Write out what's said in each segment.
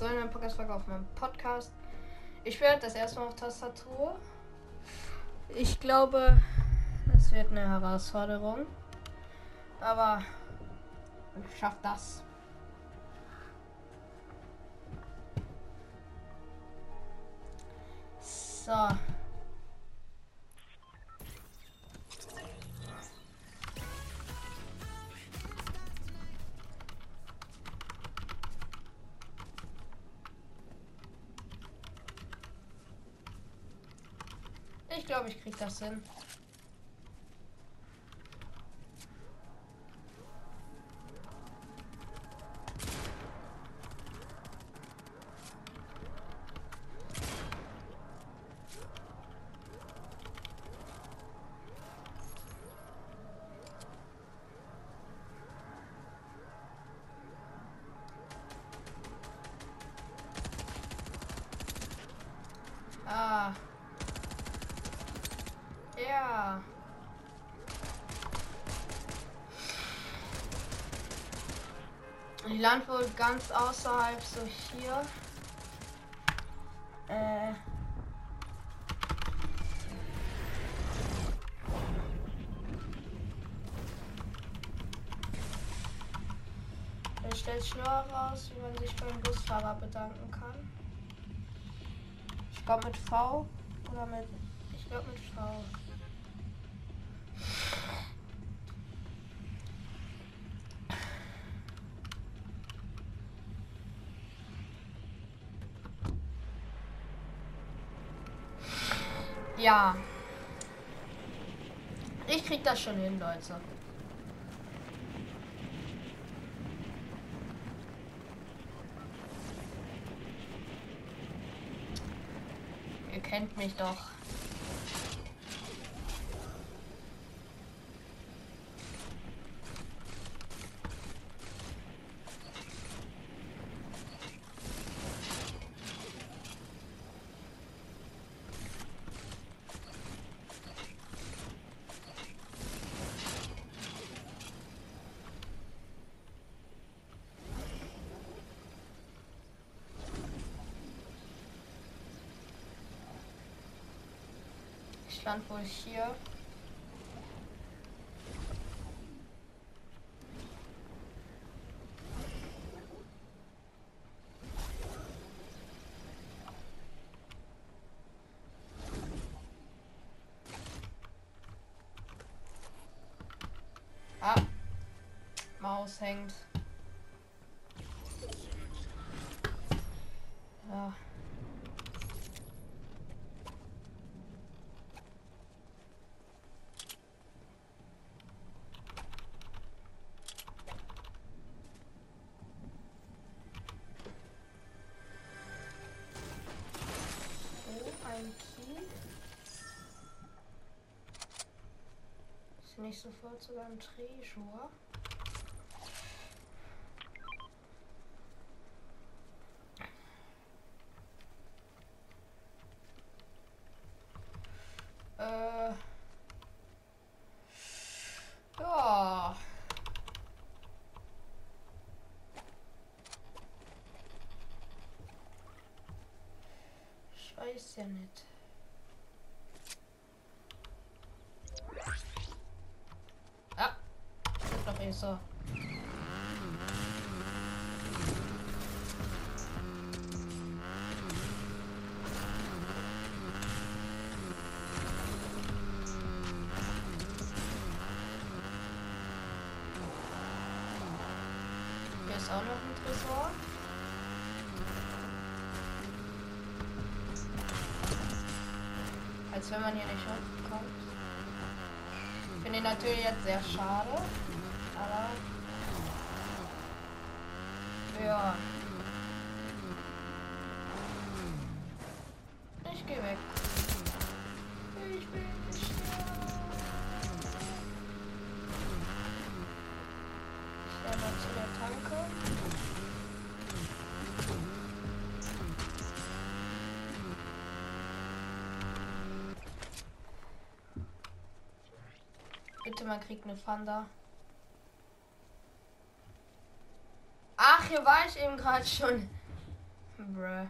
So eine Podcast-Folge auf meinem Podcast. Ich spiele das erste Mal auf Tastatur. Ich glaube, es wird eine Herausforderung. Aber ich schaff das. So. Ich glaube, ich krieg das hin. Die Land wohl ganz außerhalb, so hier. Äh. Es stellt schnell raus, wie man sich beim Busfahrer bedanken kann. Ich glaube mit V oder mit. Ich glaube mit V. Ja. Ich krieg das schon hin, Leute. Ihr kennt mich doch. Ich land wohl hier. Ah, Maus hängt. Nicht sofort sogar ein Treasure. Äh. Ja. Nicht. So. Hier ist auch noch ein Tresor. Als wenn man hier nicht hochkommt. Ich finde ihn natürlich jetzt sehr schade. Aber. Ja. Ich geh weg. Ich sterben. Ich gehe mal zu der Tanke. Bitte, man kriegt eine Fanda. Hier war ich eben gerade schon. Bruh.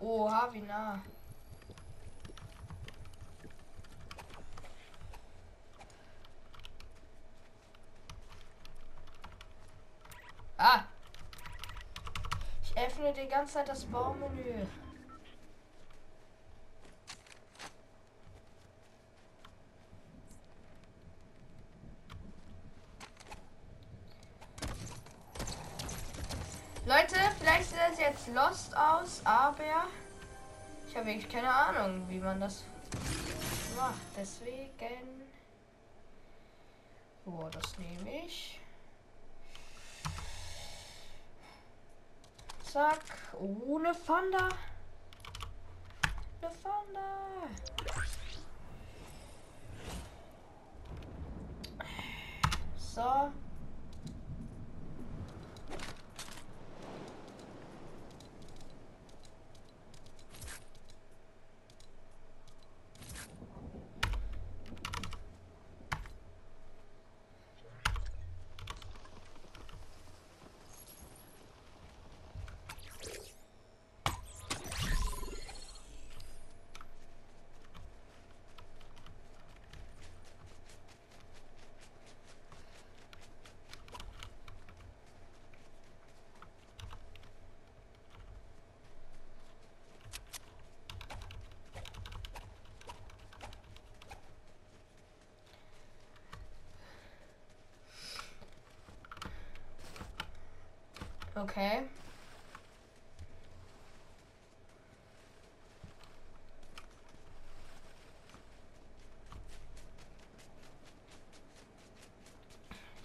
Oha, wie nah. Ah! Ich öffne die ganze Zeit das Baumenü. Leute, vielleicht sieht das jetzt lost aus, aber ich habe wirklich keine Ahnung, wie man das macht. Deswegen. Oh, das nehme ich. Zack. Oh, eine Fanda. Eine Fanda. So. Okay.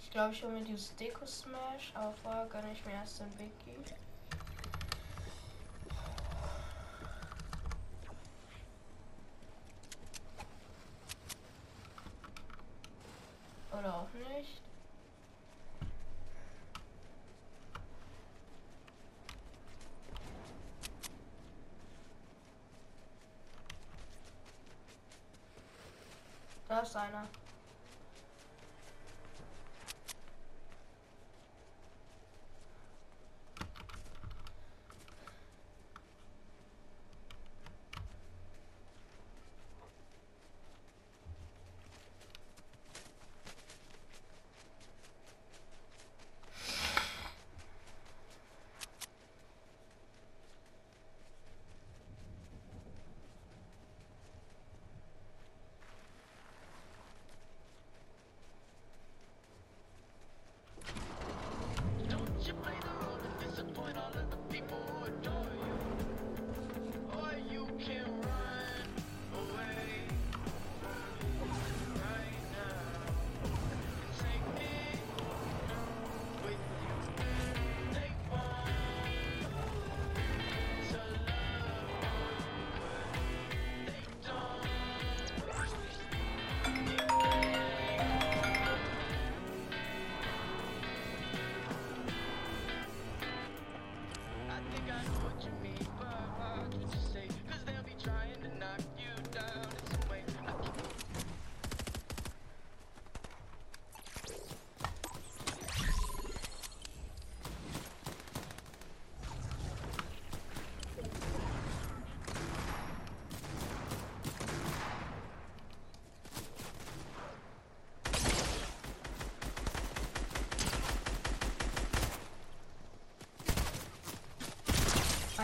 Ich glaube, ich hole mir dieses Deko Smash, aber vorher gönne ich mir erst den Wiki. Oder auch nicht. Da ist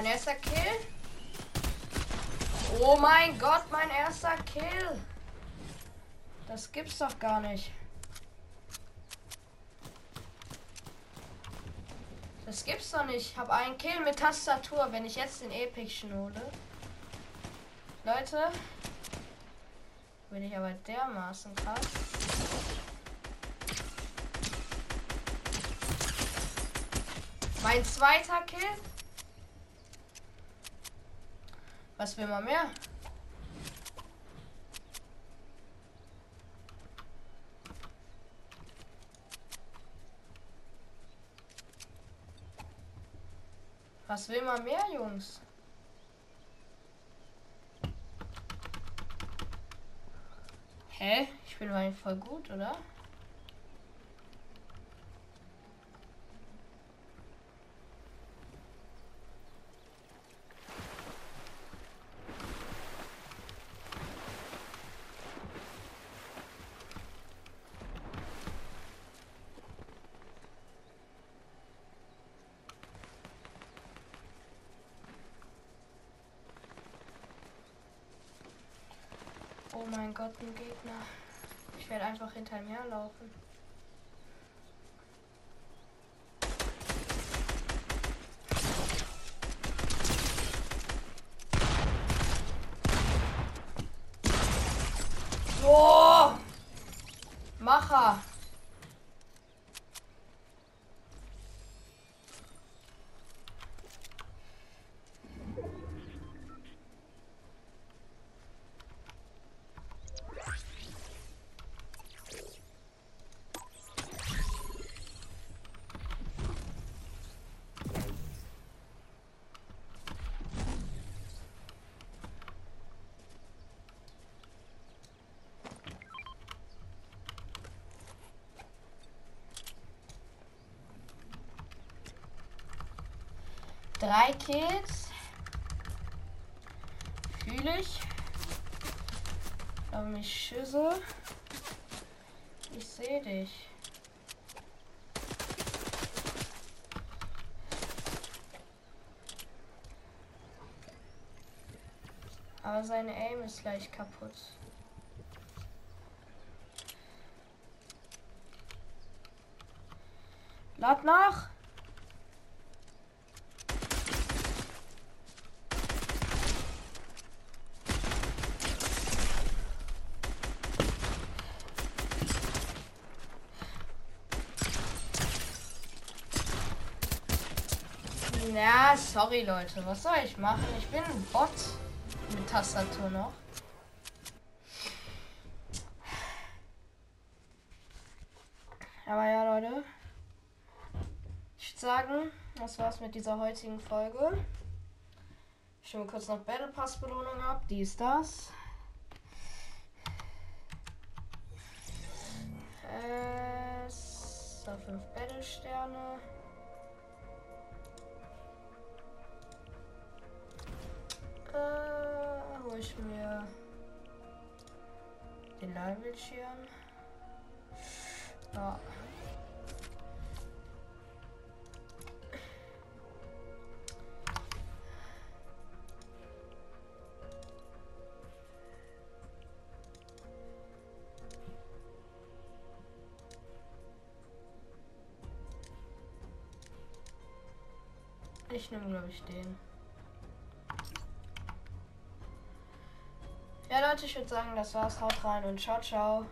Mein erster Kill. Oh mein Gott, mein erster Kill. Das gibt's doch gar nicht. Das gibt's doch nicht. Ich habe einen Kill mit Tastatur, wenn ich jetzt den Epicchen hole. Leute. Bin ich aber dermaßen krass. Mein zweiter Kill. Was will man mehr? Was will man mehr, Jungs? Hä? Ich bin voll gut, oder? Mein Gott, ein Gegner. Ich werde einfach hinter ihm herlaufen. Oh! Macher! Drei Kills. Fühle ich. Aber mich schüsse. Ich sehe dich. Aber seine Aim ist gleich kaputt. Lad nach! Ja, sorry Leute, was soll ich machen? Ich bin ein Bot mit Tastatur noch. Aber ja, Leute. Ich würde sagen, das war's mit dieser heutigen Folge. Ich stimme kurz noch Battle Pass Belohnung ab. Die ist das. Äh, so, 5 Battle Sterne. Äh, hol ich mir den Leihbildschirm. Ja. Ich nehme, glaube ich, den. Leute, ich würde sagen, das war's. Haut rein und ciao, ciao.